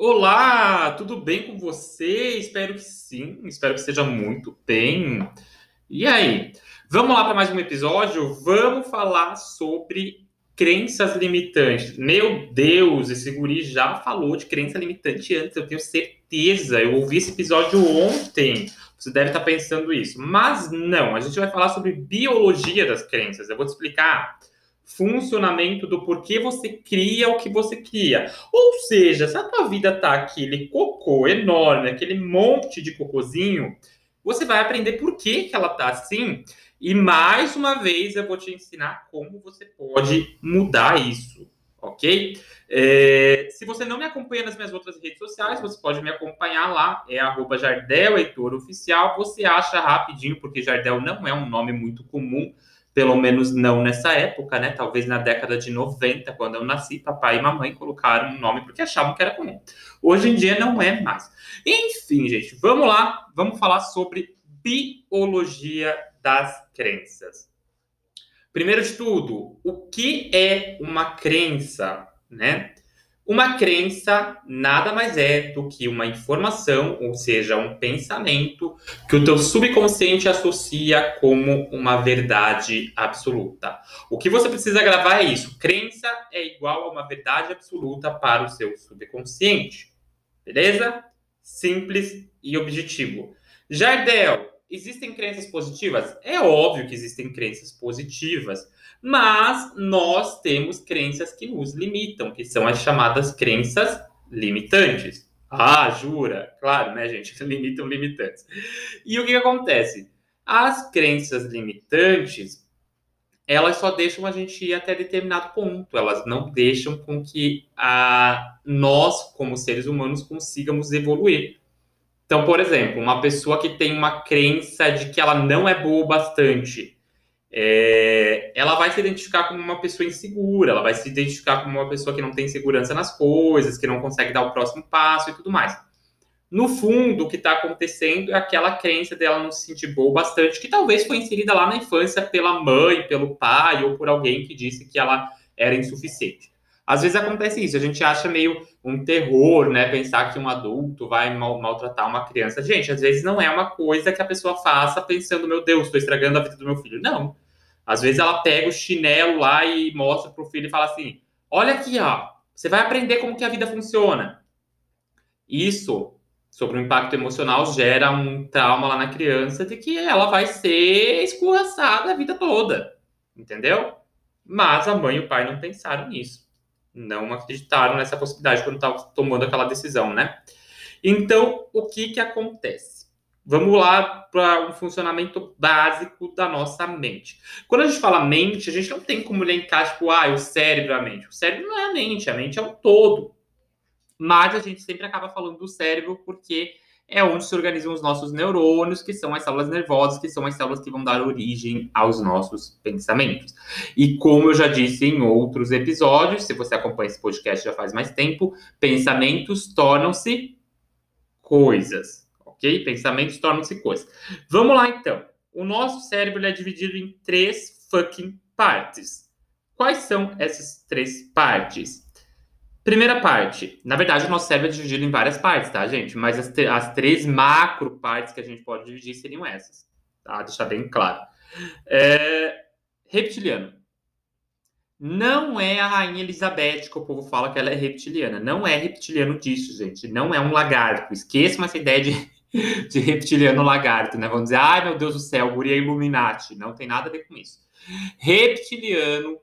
Olá, tudo bem com você? Espero que sim, espero que esteja muito bem. E aí, vamos lá para mais um episódio? Vamos falar sobre crenças limitantes. Meu Deus, esse guri já falou de crença limitante antes, eu tenho certeza. Eu ouvi esse episódio ontem. Você deve estar pensando isso. Mas não, a gente vai falar sobre biologia das crenças. Eu vou te explicar funcionamento do porquê você cria o que você cria. Ou seja, se a tua vida tá aquele cocô enorme, aquele monte de cocôzinho, você vai aprender por que, que ela tá assim. E mais uma vez eu vou te ensinar como você pode mudar isso, ok? É, se você não me acompanha nas minhas outras redes sociais, você pode me acompanhar lá, é arroba Jardel Heitor Oficial. Você acha rapidinho, porque Jardel não é um nome muito comum pelo menos não nessa época, né? Talvez na década de 90, quando eu nasci, papai e mamãe colocaram um nome porque achavam que era comum. Hoje em dia não é mais. Enfim, gente, vamos lá, vamos falar sobre biologia das crenças. Primeiro de tudo, o que é uma crença, né? Uma crença nada mais é do que uma informação, ou seja, um pensamento que o teu subconsciente associa como uma verdade absoluta. O que você precisa gravar é isso. Crença é igual a uma verdade absoluta para o seu subconsciente. Beleza? Simples e objetivo. Jardel, existem crenças positivas? É óbvio que existem crenças positivas. Mas nós temos crenças que nos limitam, que são as chamadas crenças limitantes. Ah, jura? Claro, né, gente? Limitam limitantes. E o que, que acontece? As crenças limitantes, elas só deixam a gente ir até determinado ponto. Elas não deixam com que a, nós, como seres humanos, consigamos evoluir. Então, por exemplo, uma pessoa que tem uma crença de que ela não é boa o bastante, é, ela vai se identificar como uma pessoa insegura, ela vai se identificar como uma pessoa que não tem segurança nas coisas, que não consegue dar o próximo passo e tudo mais. No fundo, o que está acontecendo é aquela crença dela não se sentir boa bastante, que talvez foi inserida lá na infância pela mãe, pelo pai ou por alguém que disse que ela era insuficiente. Às vezes acontece isso, a gente acha meio um terror, né? Pensar que um adulto vai mal, maltratar uma criança. Gente, às vezes não é uma coisa que a pessoa faça pensando, meu Deus, estou estragando a vida do meu filho. Não. Às vezes ela pega o chinelo lá e mostra pro filho e fala assim: olha aqui, ó, você vai aprender como que a vida funciona. Isso, sobre o impacto emocional, gera um trauma lá na criança de que ela vai ser escorraçada a vida toda. Entendeu? Mas a mãe e o pai não pensaram nisso não acreditaram nessa possibilidade quando estavam tomando aquela decisão, né? Então, o que que acontece? Vamos lá para um funcionamento básico da nossa mente. Quando a gente fala mente, a gente não tem como linkar, tipo, ah, o cérebro é a mente. O cérebro não é a mente, a mente é o todo. Mas a gente sempre acaba falando do cérebro porque é onde se organizam os nossos neurônios, que são as células nervosas, que são as células que vão dar origem aos nossos pensamentos. E como eu já disse em outros episódios, se você acompanha esse podcast já faz mais tempo, pensamentos tornam-se coisas, ok? Pensamentos tornam-se coisas. Vamos lá então. O nosso cérebro é dividido em três fucking partes. Quais são essas três partes? Primeira parte. Na verdade, o nosso cérebro é dividido em várias partes, tá, gente? Mas as, as três macro partes que a gente pode dividir seriam essas, tá? Deixar bem claro. É... Reptiliano. Não é a rainha Elizabeth que o povo fala que ela é reptiliana. Não é reptiliano disso, gente. Não é um lagarto. Esqueçam essa ideia de, de reptiliano lagarto, né? Vão dizer, ai meu Deus do céu, Guri é Illuminati. Não tem nada a ver com isso. Reptiliano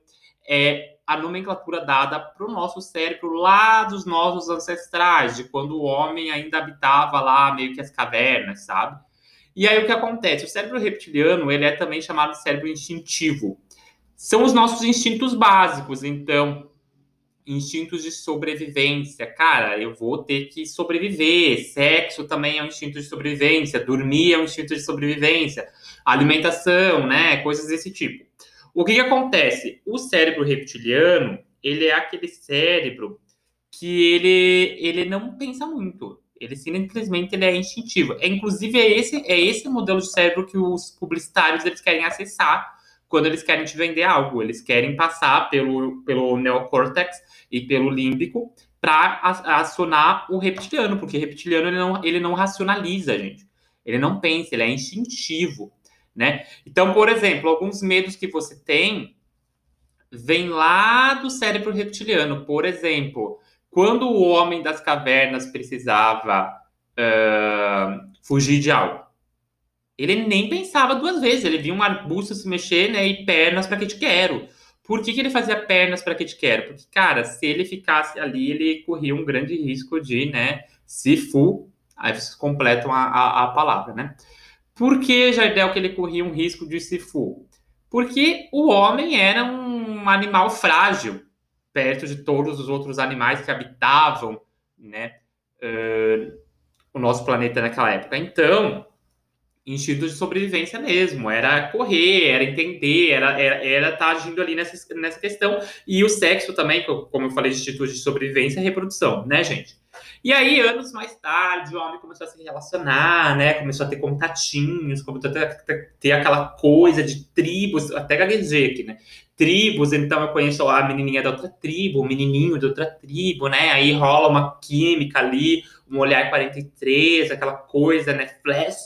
é a nomenclatura dada para o nosso cérebro lá dos nossos ancestrais, de quando o homem ainda habitava lá meio que as cavernas, sabe? E aí o que acontece? O cérebro reptiliano, ele é também chamado de cérebro instintivo. São os nossos instintos básicos, então, instintos de sobrevivência. Cara, eu vou ter que sobreviver. Sexo também é um instinto de sobrevivência, dormir é um instinto de sobrevivência, alimentação, né, coisas desse tipo. O que, que acontece? O cérebro reptiliano, ele é aquele cérebro que ele, ele não pensa muito. Ele simplesmente ele é instintivo. É, inclusive, é esse, é esse modelo de cérebro que os publicitários eles querem acessar quando eles querem te vender algo. Eles querem passar pelo, pelo neocórtex e pelo límbico, para acionar o reptiliano, porque reptiliano ele não, ele não racionaliza, gente. Ele não pensa, ele é instintivo, né? Então, por exemplo, alguns medos que você tem vêm lá do cérebro reptiliano. Por exemplo, quando o homem das cavernas precisava uh, fugir de algo, ele nem pensava duas vezes. Ele via um arbusto se mexer, né? E pernas para que te quero. Por que, que ele fazia pernas para que te quero? Porque, cara, se ele ficasse ali, ele corria um grande risco de, né? Se fu, aí vocês completam a, a, a palavra, né? Por que, Jardel, que ele corria um risco de se fu? Porque o homem era um animal frágil, perto de todos os outros animais que habitavam, né? Uh, o nosso planeta naquela época. Então, instinto de sobrevivência mesmo, era correr, era entender, era era, era tá agindo ali nessa, nessa questão. E o sexo também, como eu falei, de instinto de sobrevivência e reprodução, né, gente? E aí, anos mais tarde, o homem começou a se relacionar, né? Começou a ter contatinhos, começou a ter, ter, aquela coisa de tribos, até gaguejei aqui, né? Tribos, então eu conheço a menininha da outra tribo, o menininho da outra tribo, né? Aí rola uma química ali, um olhar 43, aquela coisa, né? Flash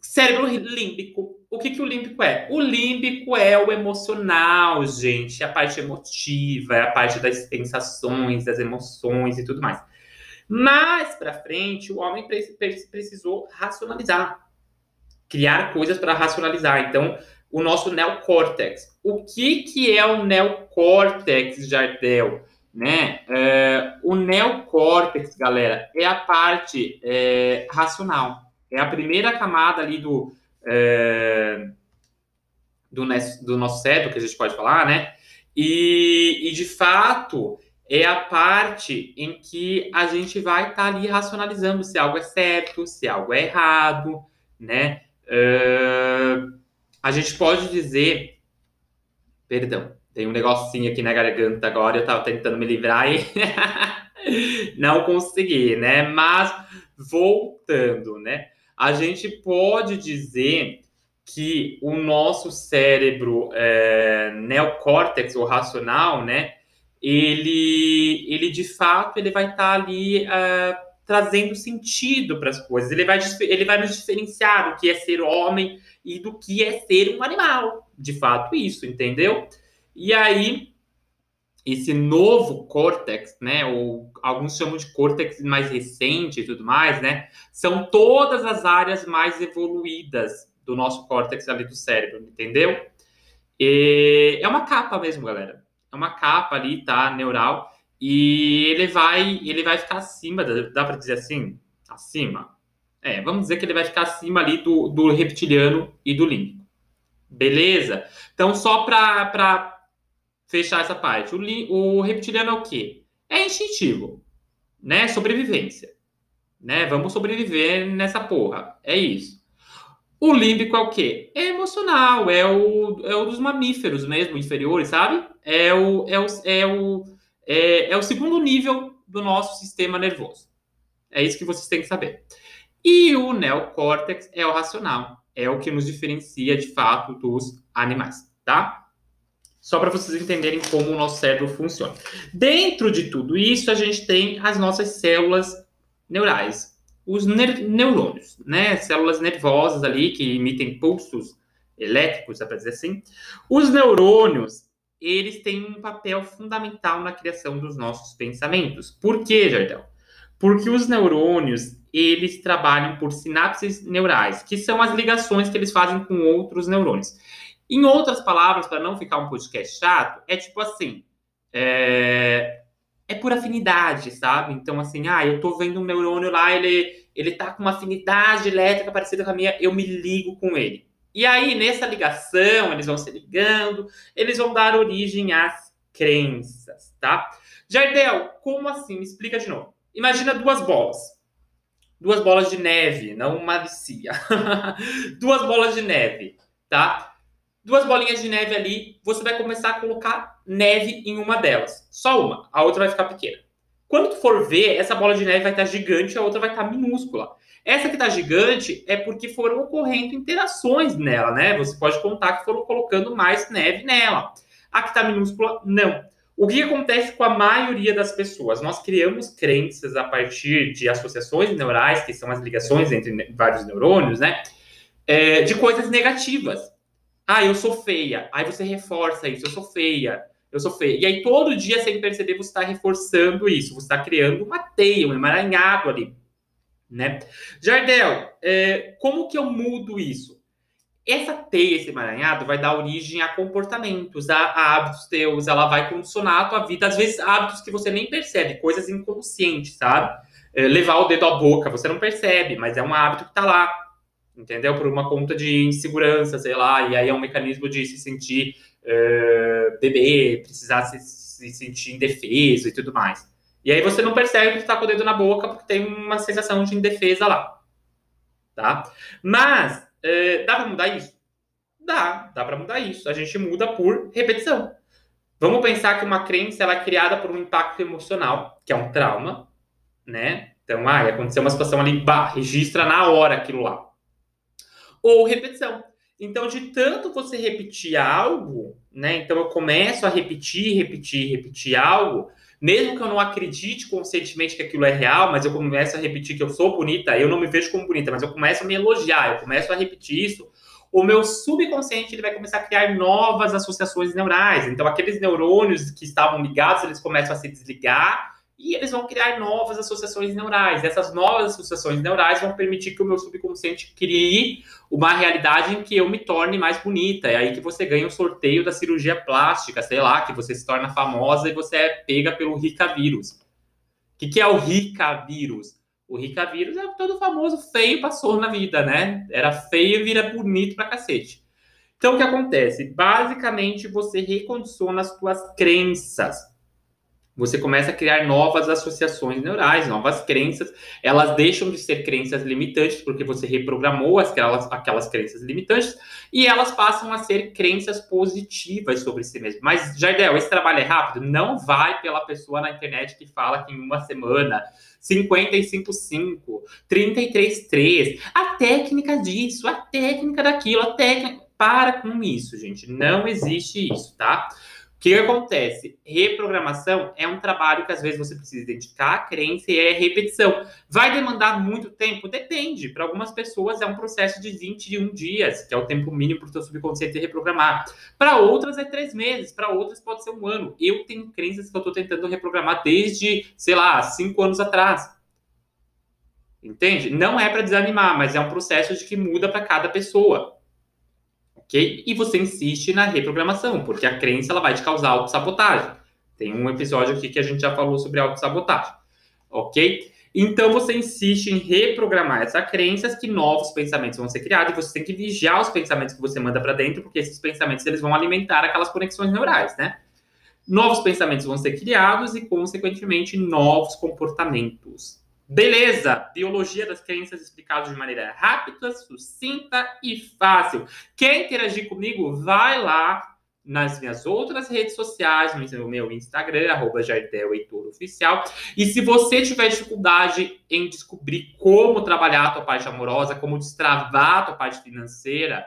Cérebro límbico. O que, que o límbico é? O límbico é o emocional, gente. É a parte emotiva, é a parte das sensações, das emoções e tudo mais. Mais para frente, o homem precisou racionalizar, criar coisas para racionalizar. Então, o nosso neocórtex. O que, que é o neocórtex, Jardel? Né? É, o neocórtex, galera, é a parte é, racional é a primeira camada ali do, é, do, do, nosso cérebro, que a gente pode falar, né? E, e, de fato, é a parte em que a gente vai estar tá ali racionalizando se algo é certo, se algo é errado, né? Uh, a gente pode dizer, perdão, tem um negocinho aqui na garganta agora, eu estava tentando me livrar e não consegui, né? Mas voltando, né? a gente pode dizer que o nosso cérebro é, neocórtex ou racional, né, ele, ele de fato ele vai estar tá ali é, trazendo sentido para as coisas. Ele vai, ele vai nos diferenciar do que é ser homem e do que é ser um animal. De fato, isso, entendeu? E aí esse novo córtex, né, ou alguns chamam de córtex mais recente e tudo mais, né, são todas as áreas mais evoluídas do nosso córtex ali do cérebro, entendeu? E é uma capa mesmo, galera. Uma capa ali, tá, neural, e ele vai, ele vai ficar acima, dá para dizer assim, acima. É, vamos dizer que ele vai ficar acima ali do, do reptiliano e do límbico. Beleza? Então, só para fechar essa parte. O, o reptiliano é o quê? É instintivo, né? Sobrevivência. Né? Vamos sobreviver nessa porra. É isso. O límbico é o quê? É emocional, é o, é o dos mamíferos mesmo, inferiores, sabe? É o, é, o, é, o, é, é o segundo nível do nosso sistema nervoso. É isso que vocês têm que saber. E o neocórtex é o racional, é o que nos diferencia de fato dos animais, tá? Só para vocês entenderem como o nosso cérebro funciona. Dentro de tudo isso, a gente tem as nossas células neurais, os neurônios, né? Células nervosas ali que emitem pulsos elétricos, dá para dizer assim. Os neurônios, eles têm um papel fundamental na criação dos nossos pensamentos. Por quê, Jardel? Porque os neurônios, eles trabalham por sinapses neurais, que são as ligações que eles fazem com outros neurônios. Em outras palavras, para não ficar um podcast chato, é tipo assim: é, é por afinidade, sabe? Então, assim, ah, eu tô vendo um neurônio lá, ele, ele tá com uma afinidade elétrica parecida com a minha, eu me ligo com ele. E aí, nessa ligação, eles vão se ligando, eles vão dar origem às crenças, tá? Jardel, como assim? Me explica de novo. Imagina duas bolas. Duas bolas de neve, não uma vicia. duas bolas de neve, tá? Duas bolinhas de neve ali, você vai começar a colocar neve em uma delas. Só uma, a outra vai ficar pequena. Quando tu for ver, essa bola de neve vai estar gigante, a outra vai estar minúscula. Essa que está gigante é porque foram ocorrendo interações nela, né? Você pode contar que foram colocando mais neve nela. A que está minúscula, não. O que acontece com a maioria das pessoas? Nós criamos crenças a partir de associações neurais, que são as ligações entre vários neurônios, né? É, de coisas negativas. Ah, eu sou feia. Aí você reforça isso, eu sou feia, eu sou feia. E aí todo dia, sem perceber, você está reforçando isso, você está criando uma teia, um emaranhado ali, né? Jardel, é, como que eu mudo isso? Essa teia, esse emaranhado, vai dar origem a comportamentos, a, a, hábitos teus, ela vai condicionar a tua vida, às vezes hábitos que você nem percebe, coisas inconscientes, sabe? É, levar o dedo à boca, você não percebe, mas é um hábito que tá lá, entendeu? Por uma conta de insegurança, sei lá, e aí é um mecanismo de se sentir uh, bebê, precisar se, se, sentir indefeso e tudo mais. E aí você não percebe que está com o dedo na boca porque tem uma sensação de indefesa lá, tá? Mas é, dá para mudar isso? Dá, dá para mudar isso. A gente muda por repetição. Vamos pensar que uma crença ela é criada por um impacto emocional, que é um trauma, né? Então, ah, aconteceu uma situação ali, bah, registra na hora aquilo lá. Ou repetição. Então, de tanto você repetir algo, né? Então, eu começo a repetir, repetir, repetir algo, mesmo que eu não acredite conscientemente que aquilo é real, mas eu começo a repetir que eu sou bonita, eu não me vejo como bonita, mas eu começo a me elogiar, eu começo a repetir isso, o meu subconsciente ele vai começar a criar novas associações neurais. Então, aqueles neurônios que estavam ligados, eles começam a se desligar e eles vão criar novas associações neurais. Essas novas associações neurais vão permitir que o meu subconsciente crie uma realidade em que eu me torne mais bonita. É aí que você ganha o sorteio da cirurgia plástica, sei lá, que você se torna famosa e você é pega pelo Rica vírus. O que, que é o Rica vírus? O Rica vírus é todo famoso feio passou na vida, né? Era feio e vira bonito pra cacete. Então, o que acontece? Basicamente, você recondiciona as suas crenças você começa a criar novas associações neurais, novas crenças. Elas deixam de ser crenças limitantes, porque você reprogramou aquelas, aquelas crenças limitantes, e elas passam a ser crenças positivas sobre si mesmo. Mas, Jardel, esse trabalho é rápido? Não vai pela pessoa na internet que fala que em uma semana 55,5, 33,3, a técnica disso, a técnica daquilo, a técnica. Para com isso, gente. Não existe isso, tá? O que acontece? Reprogramação é um trabalho que às vezes você precisa identificar a crença e é repetição. Vai demandar muito tempo? Depende. Para algumas pessoas é um processo de 21 dias, que é o tempo mínimo para o seu subconsciente reprogramar. Para outras é três meses, para outras pode ser um ano. Eu tenho crenças que eu estou tentando reprogramar desde, sei lá, cinco anos atrás. Entende? Não é para desanimar, mas é um processo de que muda para cada pessoa ok? E você insiste na reprogramação, porque a crença ela vai te causar autossabotagem. Tem um episódio aqui que a gente já falou sobre autossabotagem, ok? Então você insiste em reprogramar essas crenças que novos pensamentos vão ser criados e você tem que vigiar os pensamentos que você manda para dentro, porque esses pensamentos eles vão alimentar aquelas conexões neurais, né? Novos pensamentos vão ser criados e, consequentemente, novos comportamentos. Beleza! Biologia das crenças explicado de maneira rápida, sucinta e fácil. Quer interagir comigo? Vai lá nas minhas outras redes sociais, no meu Instagram, arroba Oficial. E se você tiver dificuldade em descobrir como trabalhar a tua parte amorosa, como destravar a tua parte financeira,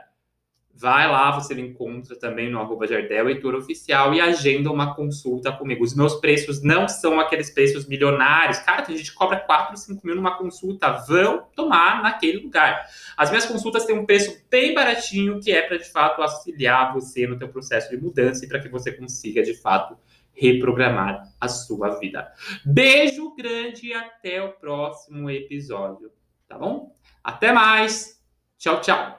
Vai lá, você me encontra também no arroba Jardel Heitor Oficial e agenda uma consulta comigo. Os meus preços não são aqueles preços milionários. Cara, a gente cobra 4, 5 mil numa consulta. Vão tomar naquele lugar. As minhas consultas têm um preço bem baratinho, que é para, de fato, auxiliar você no teu processo de mudança e para que você consiga, de fato, reprogramar a sua vida. Beijo grande e até o próximo episódio, tá bom? Até mais! Tchau, tchau!